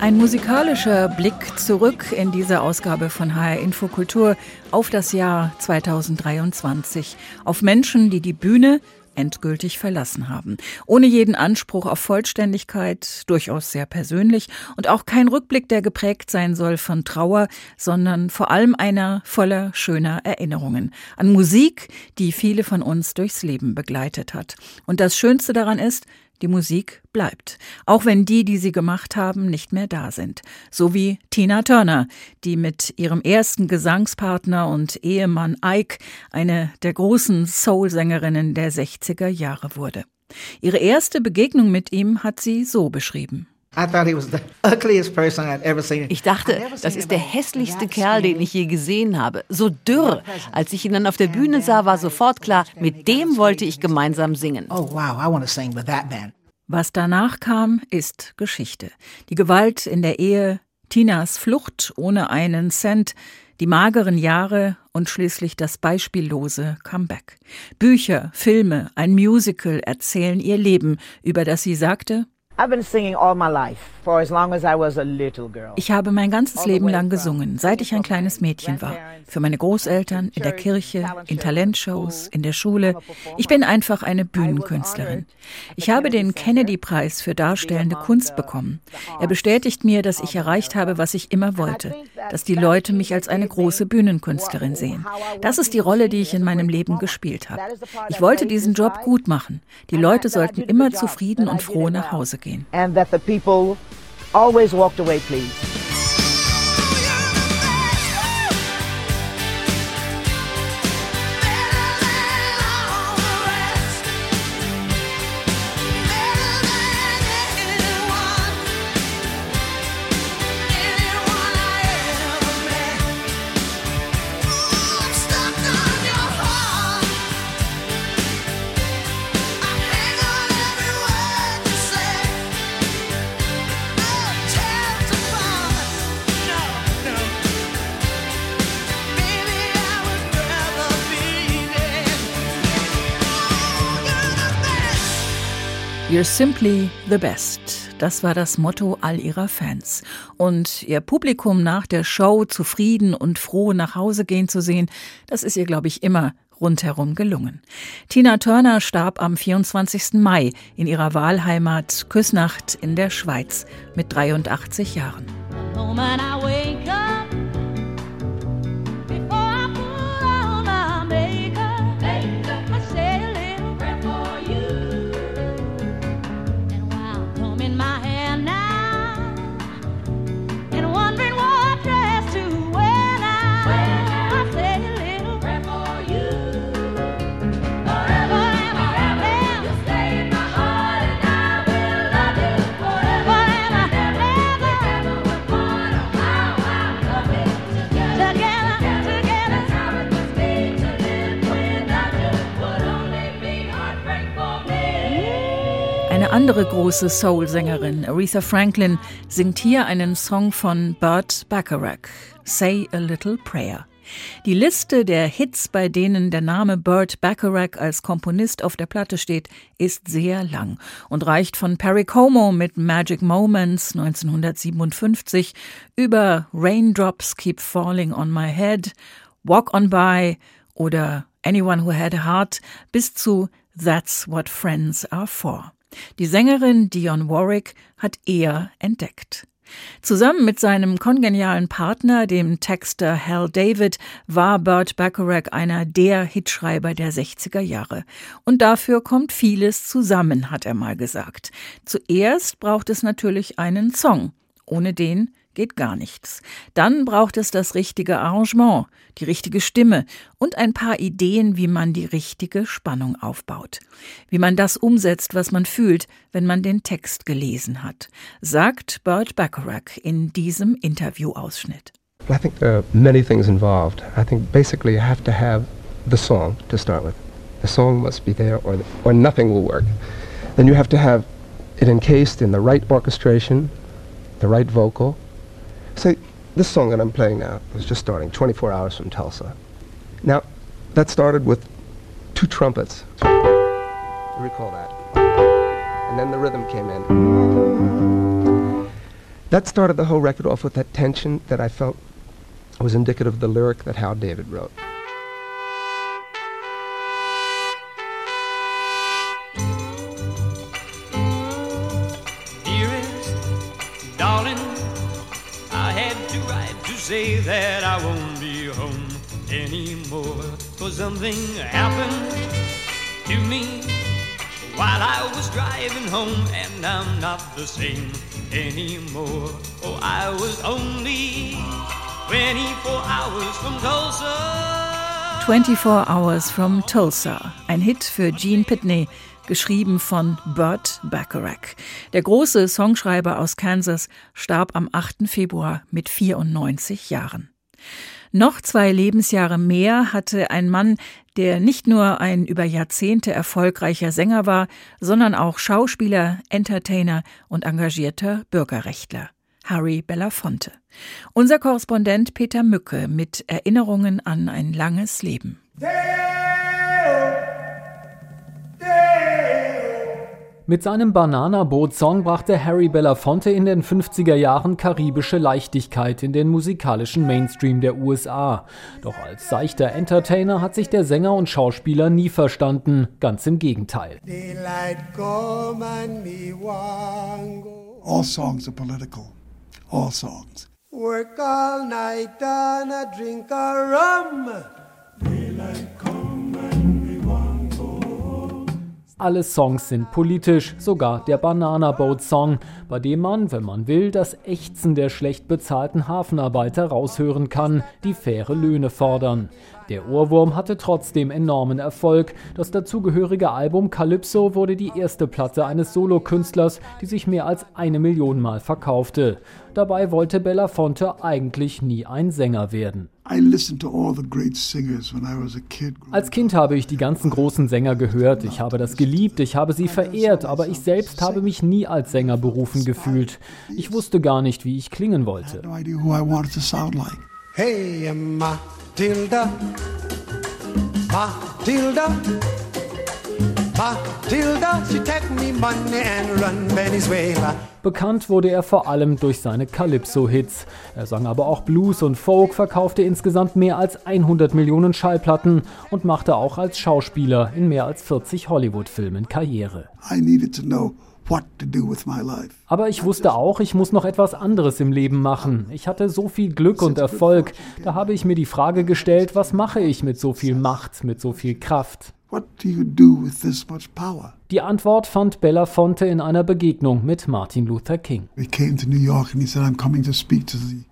Ein musikalischer Blick zurück in dieser Ausgabe von HR Infokultur auf das Jahr 2023, auf Menschen, die die Bühne endgültig verlassen haben. Ohne jeden Anspruch auf Vollständigkeit, durchaus sehr persönlich und auch kein Rückblick, der geprägt sein soll von Trauer, sondern vor allem einer voller schöner Erinnerungen an Musik, die viele von uns durchs Leben begleitet hat. Und das Schönste daran ist, die Musik bleibt, auch wenn die, die sie gemacht haben, nicht mehr da sind. So wie Tina Turner, die mit ihrem ersten Gesangspartner und Ehemann Ike eine der großen Soul-Sängerinnen der 60er Jahre wurde. Ihre erste Begegnung mit ihm hat sie so beschrieben. Ich dachte, das ist der hässlichste Kerl, den ich je gesehen habe. So dürr. Als ich ihn dann auf der Bühne sah, war sofort klar, mit dem wollte ich gemeinsam singen. Oh, Was danach kam, ist Geschichte. Die Gewalt in der Ehe, Tinas Flucht ohne einen Cent, die mageren Jahre und schließlich das beispiellose Comeback. Bücher, Filme, ein Musical erzählen ihr Leben, über das sie sagte, I've been singing all my life. Ich habe mein ganzes Leben lang gesungen, seit ich ein kleines Mädchen war. Für meine Großeltern, in der Kirche, in Talentshows, in der Schule. Ich bin einfach eine Bühnenkünstlerin. Ich habe den Kennedy-Preis für darstellende Kunst bekommen. Er bestätigt mir, dass ich erreicht habe, was ich immer wollte. Dass die Leute mich als eine große Bühnenkünstlerin sehen. Das ist die Rolle, die ich in meinem Leben gespielt habe. Ich wollte diesen Job gut machen. Die Leute sollten immer zufrieden und froh nach Hause gehen And that the people always walked away pleased. You're simply the best. Das war das Motto all ihrer Fans. Und ihr Publikum nach der Show zufrieden und froh nach Hause gehen zu sehen, das ist ihr, glaube ich, immer rundherum gelungen. Tina Turner starb am 24. Mai in ihrer Wahlheimat Küsnacht in der Schweiz mit 83 Jahren. Andere große Soul-Sängerin, Aretha Franklin, singt hier einen Song von Burt Bacharach, Say a Little Prayer. Die Liste der Hits, bei denen der Name Burt Bacharach als Komponist auf der Platte steht, ist sehr lang und reicht von Perry Como mit Magic Moments 1957 über Raindrops Keep Falling on My Head, Walk on By oder Anyone Who Had a Heart bis zu That's What Friends Are For. Die Sängerin Dionne Warwick hat er entdeckt. Zusammen mit seinem kongenialen Partner, dem Texter Hal David, war Burt Bacharach einer der Hitschreiber der 60er Jahre. Und dafür kommt vieles zusammen, hat er mal gesagt. Zuerst braucht es natürlich einen Song. Ohne den geht gar nichts. Dann braucht es das richtige Arrangement, die richtige Stimme und ein paar Ideen, wie man die richtige Spannung aufbaut. Wie man das umsetzt, was man fühlt, wenn man den Text gelesen hat, sagt Burt Bacharach in diesem Interviewausschnitt. I think there are many things involved. I think basically you have to have the song to start with. The song must be there or, or nothing will work. Then you have to have it encased in the right orchestration, the right vocal. Say, this song that I'm playing now was just starting, 24 Hours from Tulsa. Now, that started with two trumpets. You recall that. And then the rhythm came in. That started the whole record off with that tension that I felt was indicative of the lyric that Hal David wrote. Won't be home anymore. For something happened to me while I was driving home, and I'm not the same anymore. Oh, I was only 24 hours from Tulsa. 24 Hours from Tulsa, ein Hit für Gene Pitney, geschrieben von Burt Bacharach. Der große Songschreiber aus Kansas starb am 8. Februar mit 94 Jahren. Noch zwei Lebensjahre mehr hatte ein Mann, der nicht nur ein über Jahrzehnte erfolgreicher Sänger war, sondern auch Schauspieler, Entertainer und engagierter Bürgerrechtler. Harry Belafonte. Unser Korrespondent Peter Mücke mit Erinnerungen an ein langes Leben. Mit seinem Banana-Boot-Song brachte Harry Belafonte in den 50er Jahren karibische Leichtigkeit in den musikalischen Mainstream der USA. Doch als seichter Entertainer hat sich der Sänger und Schauspieler nie verstanden, ganz im Gegenteil. All songs are political. All songs. Work all night and a drink a rum. Daylight alle Songs sind politisch, sogar der Banana Boat Song, bei dem man, wenn man will, das Ächzen der schlecht bezahlten Hafenarbeiter raushören kann, die faire Löhne fordern. Der Ohrwurm hatte trotzdem enormen Erfolg. Das dazugehörige Album Calypso wurde die erste Platte eines Solokünstlers, die sich mehr als eine Million Mal verkaufte. Dabei wollte Belafonte eigentlich nie ein Sänger werden. Als Kind habe ich die ganzen großen Sänger gehört. Ich habe das geliebt, ich habe sie verehrt, aber ich selbst habe mich nie als Sänger berufen gefühlt. Ich wusste gar nicht, wie ich klingen wollte. Hey, Matilda, Matilda, Matilda, she take me money and run Venezuela. Bekannt wurde er vor allem durch seine Calypso-Hits. Er sang aber auch Blues und Folk, verkaufte insgesamt mehr als 100 Millionen Schallplatten und machte auch als Schauspieler in mehr als 40 Hollywood-Filmen Karriere. I needed to know aber ich wusste auch, ich muss noch etwas anderes im Leben machen. Ich hatte so viel Glück und Erfolg. Da habe ich mir die Frage gestellt, was mache ich mit so viel Macht, mit so viel Kraft? Die Antwort fand Belafonte in einer Begegnung mit Martin Luther King.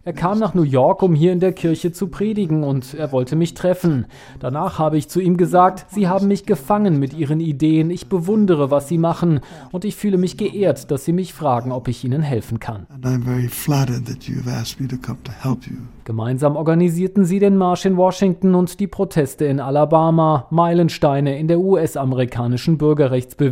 Er kam nach New York, um hier in der Kirche zu predigen und er wollte mich treffen. Danach habe ich zu ihm gesagt, Sie haben mich gefangen mit Ihren Ideen, ich bewundere, was Sie machen und ich fühle mich geehrt, dass Sie mich fragen, ob ich Ihnen helfen kann. Gemeinsam organisierten sie den Marsch in Washington und die Proteste in Alabama, Meilensteine in der US-amerikanischen Bürgerrechtsbewegung.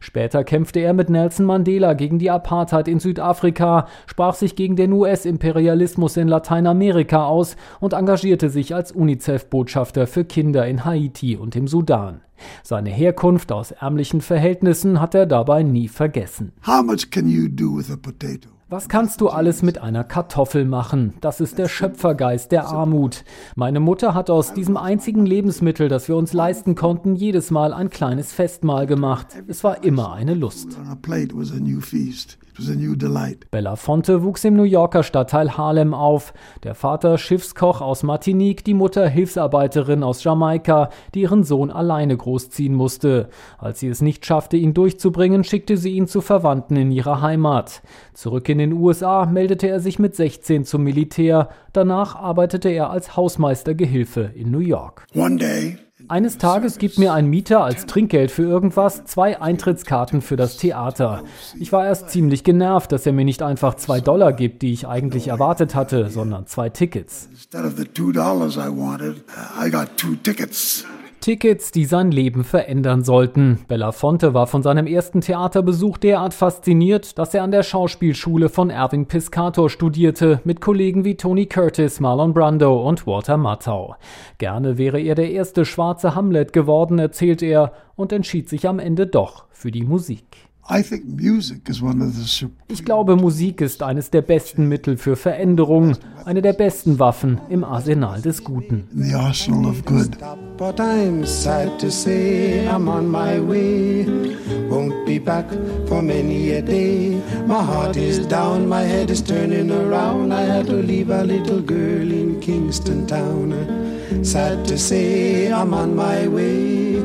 Später kämpfte er mit Nelson Mandela gegen die Apartheid in Südafrika, sprach sich gegen den US-Imperialismus in Lateinamerika aus und engagierte sich als UNICEF-Botschafter für Kinder in Haiti und im Sudan. Seine Herkunft aus ärmlichen Verhältnissen hat er dabei nie vergessen. How much can you do with a potato? Was kannst du alles mit einer Kartoffel machen? Das ist der Schöpfergeist der Armut. Meine Mutter hat aus diesem einzigen Lebensmittel, das wir uns leisten konnten, jedes Mal ein kleines Festmahl gemacht. Es war immer eine Lust. Belafonte wuchs im New Yorker Stadtteil Harlem auf. Der Vater Schiffskoch aus Martinique, die Mutter Hilfsarbeiterin aus Jamaika, die ihren Sohn alleine großziehen musste. Als sie es nicht schaffte, ihn durchzubringen, schickte sie ihn zu Verwandten in ihrer Heimat. Zurück in den USA meldete er sich mit 16 zum Militär. Danach arbeitete er als Hausmeistergehilfe in New York. One day, eines Tages gibt mir ein Mieter als Trinkgeld für irgendwas zwei Eintrittskarten für das Theater. Ich war erst ziemlich genervt, dass er mir nicht einfach zwei Dollar gibt, die ich eigentlich erwartet hatte, sondern zwei Tickets. Tickets, die sein Leben verändern sollten. Belafonte war von seinem ersten Theaterbesuch derart fasziniert, dass er an der Schauspielschule von Erwin Piscator studierte, mit Kollegen wie Tony Curtis, Marlon Brando und Walter Matthau. Gerne wäre er der erste schwarze Hamlet geworden, erzählt er, und entschied sich am Ende doch für die Musik. Ich glaube, Musik ist eines der besten Mittel für Veränderung, eine der besten Waffen im Arsenal des Guten. The arsenal of good. But I'm sad to say I'm on my way. Won't be back for many a day. My heart is down, my head is turning around. I had to leave a little girl in Kingston town. Sad to say I'm on my way.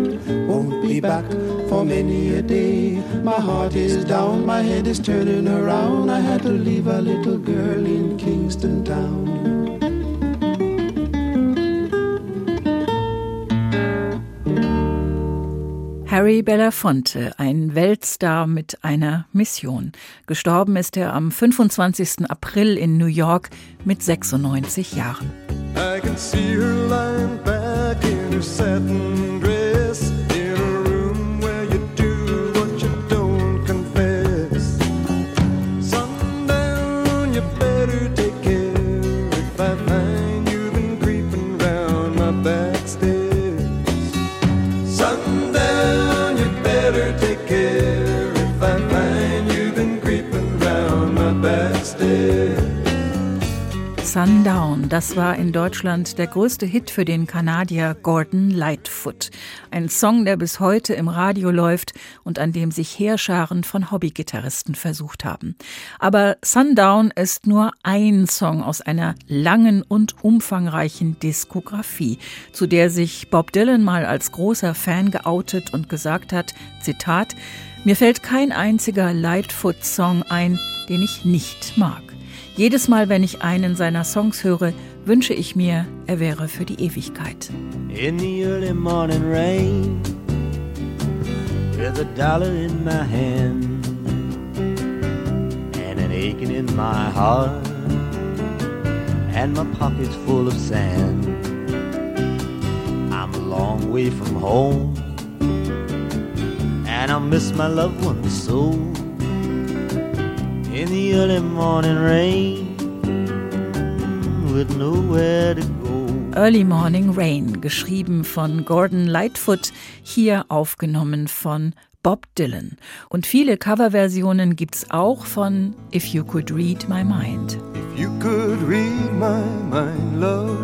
Won't be back for many a day. My heart is down, my head is turning around. I had to leave a little girl in Kingston town. Harry Belafonte, ein Weltstar mit einer Mission. Gestorben ist er am 25. April in New York mit 96 Jahren. I can see her lying back in her satin das war in Deutschland der größte Hit für den Kanadier Gordon Lightfoot. Ein Song, der bis heute im Radio läuft und an dem sich Heerscharen von Hobbygitarristen versucht haben. Aber Sundown ist nur ein Song aus einer langen und umfangreichen Diskografie, zu der sich Bob Dylan mal als großer Fan geoutet und gesagt hat, Zitat, mir fällt kein einziger Lightfoot-Song ein, den ich nicht mag. Jedes Mal, wenn ich einen seiner Songs höre, wünsche ich mir, er wäre für die Ewigkeit. in the early morning rain with a dollar in my hand and an aching in my heart and my pockets full of sand I'm a long way from home and I miss my loved ones so in the early morning rain Early Morning Rain, geschrieben von Gordon Lightfoot, hier aufgenommen von Bob Dylan. Und viele Coverversionen gibt's auch von If You Could Read My Mind. If you could read my mind, love,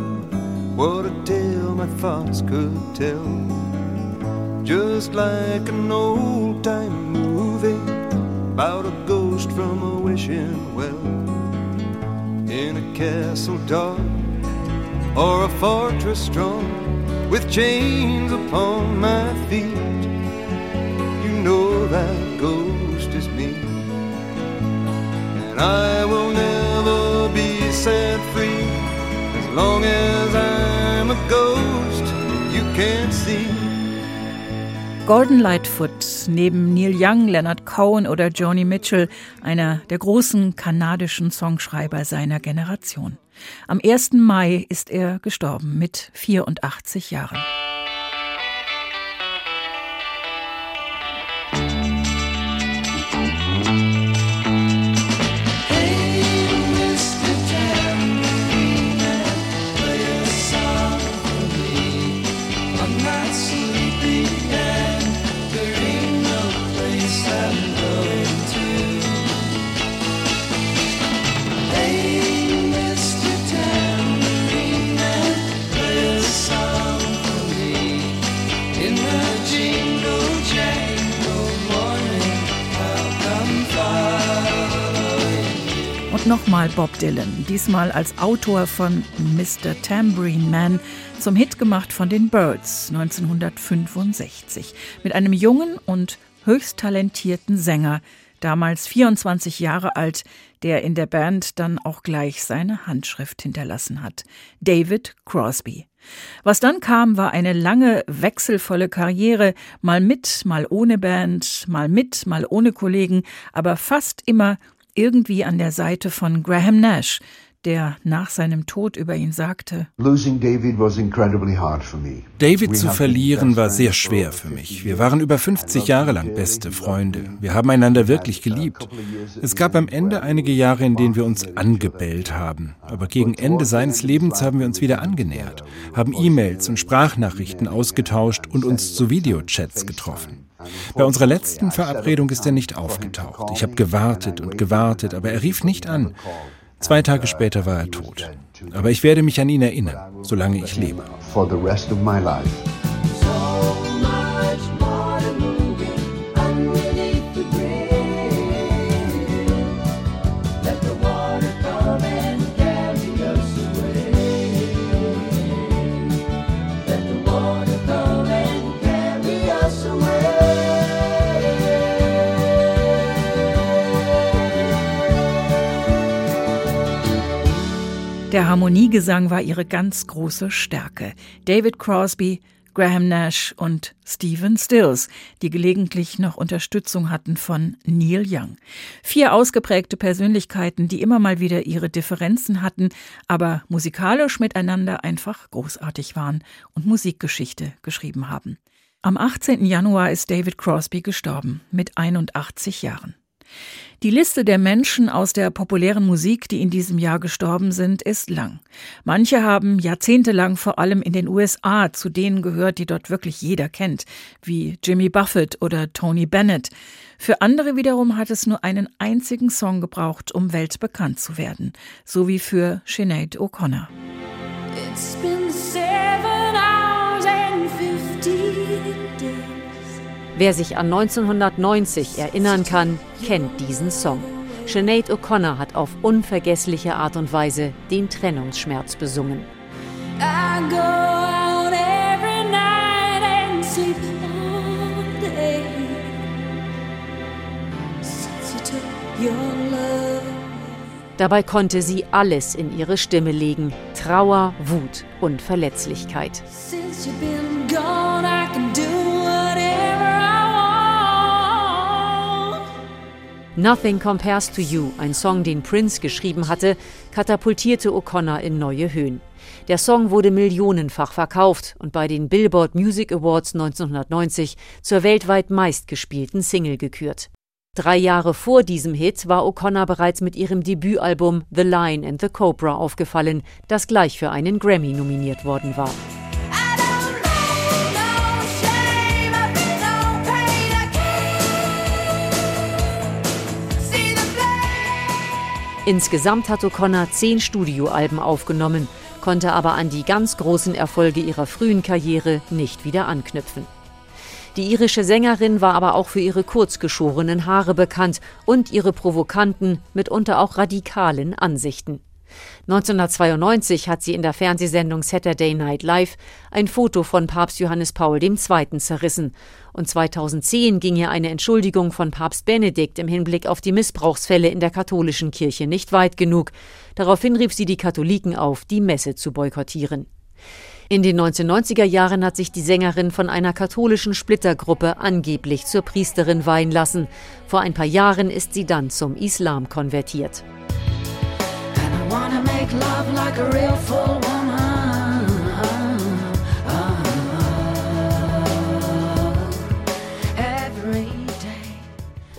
what a tale my thoughts could tell. Just like an old time movie about a ghost from a wishing well in a castle dark or a fortress strong with chains upon my feet. You know that ghost is me, and I will never be set free as long as I'm a ghost you can't see. Gordon Lightfoot, neben Neil Young, Leonard Cohen oder Joni Mitchell, einer der großen kanadischen Songschreiber seiner Generation. Am 1. Mai ist er gestorben mit 84 Jahren. Nochmal Bob Dylan, diesmal als Autor von Mr. Tambourine Man, zum Hit gemacht von den Birds 1965. Mit einem jungen und höchst talentierten Sänger, damals 24 Jahre alt, der in der Band dann auch gleich seine Handschrift hinterlassen hat. David Crosby. Was dann kam, war eine lange, wechselvolle Karriere, mal mit, mal ohne Band, mal mit, mal ohne Kollegen, aber fast immer irgendwie an der Seite von Graham Nash, der nach seinem Tod über ihn sagte, David zu verlieren war sehr schwer für mich. Wir waren über 50 Jahre lang beste Freunde. Wir haben einander wirklich geliebt. Es gab am Ende einige Jahre, in denen wir uns angebellt haben. Aber gegen Ende seines Lebens haben wir uns wieder angenähert, haben E-Mails und Sprachnachrichten ausgetauscht und uns zu Videochats getroffen. Bei unserer letzten Verabredung ist er nicht aufgetaucht. Ich habe gewartet und gewartet, aber er rief nicht an. Zwei Tage später war er tot. Aber ich werde mich an ihn erinnern, solange ich lebe. Der Harmoniegesang war ihre ganz große Stärke. David Crosby, Graham Nash und Stephen Stills, die gelegentlich noch Unterstützung hatten von Neil Young. Vier ausgeprägte Persönlichkeiten, die immer mal wieder ihre Differenzen hatten, aber musikalisch miteinander einfach großartig waren und Musikgeschichte geschrieben haben. Am 18. Januar ist David Crosby gestorben, mit 81 Jahren. Die Liste der Menschen aus der populären Musik, die in diesem Jahr gestorben sind, ist lang. Manche haben jahrzehntelang vor allem in den USA zu denen gehört, die dort wirklich jeder kennt, wie Jimmy Buffett oder Tony Bennett. Für andere wiederum hat es nur einen einzigen Song gebraucht, um weltbekannt zu werden, so wie für Sinead O'Connor. It's been seven Wer sich an 1990 erinnern kann, kennt diesen Song. Sinead O'Connor hat auf unvergessliche Art und Weise den Trennungsschmerz besungen. Dabei konnte sie alles in ihre Stimme legen: Trauer, Wut und Verletzlichkeit. Since you've been gone, Nothing Compares to You, ein Song, den Prince geschrieben hatte, katapultierte O'Connor in neue Höhen. Der Song wurde millionenfach verkauft und bei den Billboard Music Awards 1990 zur weltweit meistgespielten Single gekürt. Drei Jahre vor diesem Hit war O'Connor bereits mit ihrem Debütalbum The Lion and the Cobra aufgefallen, das gleich für einen Grammy nominiert worden war. Insgesamt hat O'Connor zehn Studioalben aufgenommen, konnte aber an die ganz großen Erfolge ihrer frühen Karriere nicht wieder anknüpfen. Die irische Sängerin war aber auch für ihre kurzgeschorenen Haare bekannt und ihre provokanten, mitunter auch radikalen Ansichten. 1992 hat sie in der Fernsehsendung Saturday Night Live ein Foto von Papst Johannes Paul II. zerrissen. Und 2010 ging ihr eine Entschuldigung von Papst Benedikt im Hinblick auf die Missbrauchsfälle in der katholischen Kirche nicht weit genug. Daraufhin rief sie die Katholiken auf, die Messe zu boykottieren. In den 1990er Jahren hat sich die Sängerin von einer katholischen Splittergruppe angeblich zur Priesterin weihen lassen. Vor ein paar Jahren ist sie dann zum Islam konvertiert.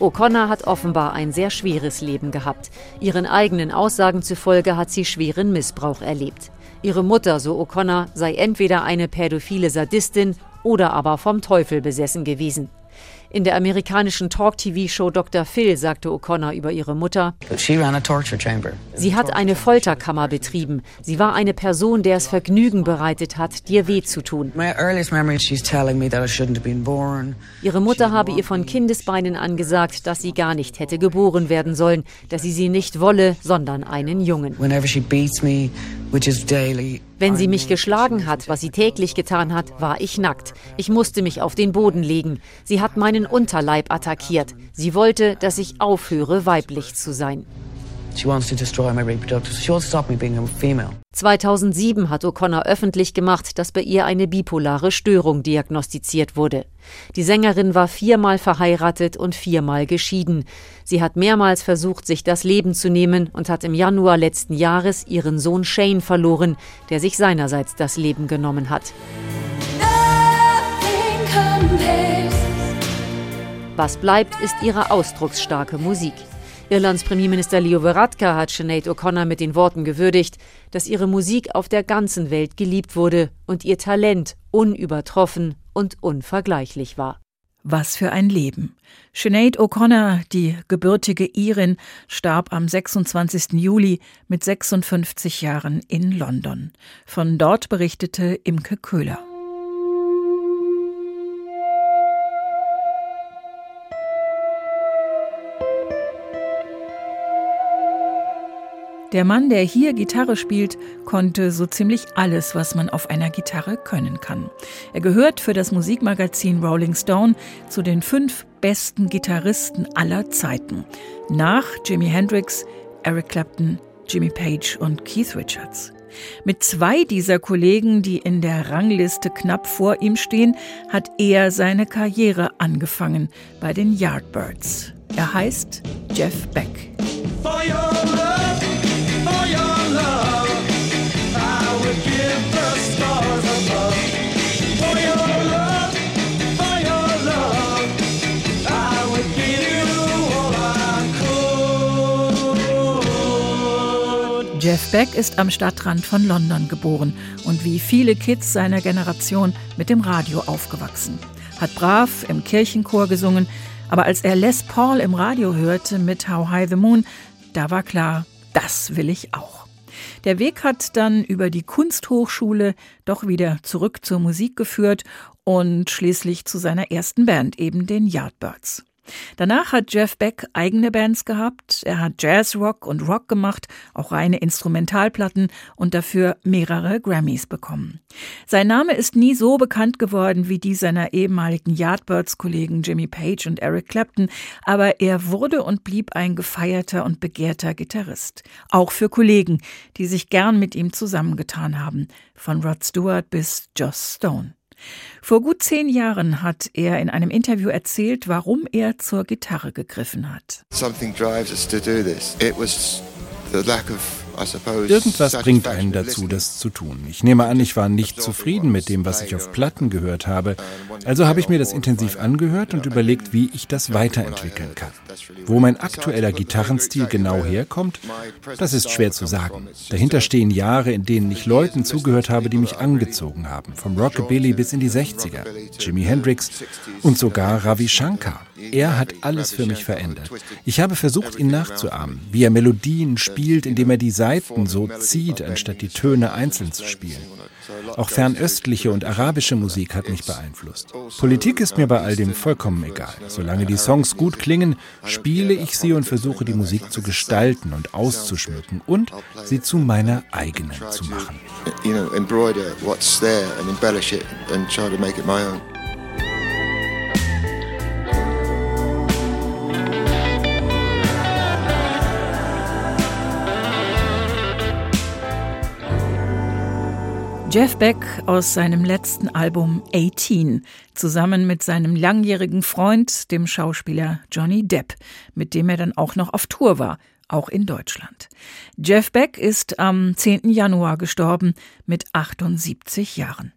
O'Connor hat offenbar ein sehr schweres Leben gehabt. Ihren eigenen Aussagen zufolge hat sie schweren Missbrauch erlebt. Ihre Mutter, so O'Connor, sei entweder eine pädophile Sadistin oder aber vom Teufel besessen gewesen. In der amerikanischen Talk-TV-Show Dr. Phil sagte O'Connor über ihre Mutter, sie hat eine Folterkammer betrieben. Sie war eine Person, der es Vergnügen bereitet hat, dir weh zu tun. Ihre Mutter habe ihr von Kindesbeinen an gesagt, dass sie gar nicht hätte geboren werden sollen, dass sie sie nicht wolle, sondern einen Jungen. Wenn sie mich geschlagen hat, was sie täglich getan hat, war ich nackt. Ich musste mich auf den Boden legen. Sie hat meinen Unterleib attackiert. Sie wollte, dass ich aufhöre, weiblich zu sein. She wants to destroy my reproductive. She wants to stop me being a female. 2007 hat O'Connor öffentlich gemacht, dass bei ihr eine bipolare Störung diagnostiziert wurde. Die Sängerin war viermal verheiratet und viermal geschieden. Sie hat mehrmals versucht, sich das Leben zu nehmen und hat im Januar letzten Jahres ihren Sohn Shane verloren, der sich seinerseits das Leben genommen hat. Was bleibt, ist ihre ausdrucksstarke Musik. Irlands Premierminister Leo Varadkar hat Sinead O'Connor mit den Worten gewürdigt, dass ihre Musik auf der ganzen Welt geliebt wurde und ihr Talent unübertroffen und unvergleichlich war. Was für ein Leben. Sinead O'Connor, die gebürtige Irin, starb am 26. Juli mit 56 Jahren in London. Von dort berichtete Imke Köhler. Der Mann, der hier Gitarre spielt, konnte so ziemlich alles, was man auf einer Gitarre können kann. Er gehört für das Musikmagazin Rolling Stone zu den fünf besten Gitarristen aller Zeiten. Nach Jimi Hendrix, Eric Clapton, Jimmy Page und Keith Richards. Mit zwei dieser Kollegen, die in der Rangliste knapp vor ihm stehen, hat er seine Karriere angefangen bei den Yardbirds. Er heißt Jeff Beck. Jeff Beck ist am Stadtrand von London geboren und wie viele Kids seiner Generation mit dem Radio aufgewachsen. Hat brav im Kirchenchor gesungen, aber als er Les Paul im Radio hörte mit How High the Moon, da war klar, das will ich auch. Der Weg hat dann über die Kunsthochschule doch wieder zurück zur Musik geführt und schließlich zu seiner ersten Band, eben den Yardbirds. Danach hat Jeff Beck eigene Bands gehabt, er hat Jazzrock und Rock gemacht, auch reine Instrumentalplatten und dafür mehrere Grammys bekommen. Sein Name ist nie so bekannt geworden wie die seiner ehemaligen Yardbirds-Kollegen Jimmy Page und Eric Clapton, aber er wurde und blieb ein gefeierter und begehrter Gitarrist. Auch für Kollegen, die sich gern mit ihm zusammengetan haben, von Rod Stewart bis Joss Stone. Vor gut zehn Jahren hat er in einem Interview erzählt, warum er zur Gitarre gegriffen hat. Something drives us to do this. It was the lack of Irgendwas bringt einen dazu, das zu tun. Ich nehme an, ich war nicht zufrieden mit dem, was ich auf Platten gehört habe. Also habe ich mir das intensiv angehört und überlegt, wie ich das weiterentwickeln kann. Wo mein aktueller Gitarrenstil genau herkommt, das ist schwer zu sagen. Dahinter stehen Jahre, in denen ich Leuten zugehört habe, die mich angezogen haben. Vom Rockabilly bis in die 60er. Jimi Hendrix und sogar Ravi Shankar. Er hat alles für mich verändert. Ich habe versucht, ihn nachzuahmen, wie er Melodien spielt, indem er die Saiten so zieht, anstatt die Töne einzeln zu spielen. Auch fernöstliche und arabische Musik hat mich beeinflusst. Politik ist mir bei all dem vollkommen egal. Solange die Songs gut klingen, spiele ich sie und versuche die Musik zu gestalten und auszuschmücken und sie zu meiner eigenen zu machen. Jeff Beck aus seinem letzten Album 18 zusammen mit seinem langjährigen Freund, dem Schauspieler Johnny Depp, mit dem er dann auch noch auf Tour war, auch in Deutschland. Jeff Beck ist am 10. Januar gestorben mit 78 Jahren.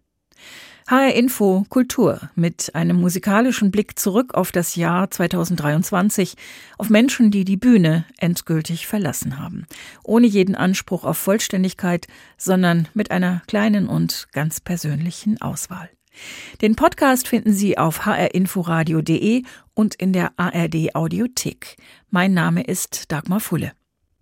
HR Info Kultur mit einem musikalischen Blick zurück auf das Jahr 2023, auf Menschen, die die Bühne endgültig verlassen haben. Ohne jeden Anspruch auf Vollständigkeit, sondern mit einer kleinen und ganz persönlichen Auswahl. Den Podcast finden Sie auf hrinforadio.de und in der ARD Audiothek. Mein Name ist Dagmar Fulle.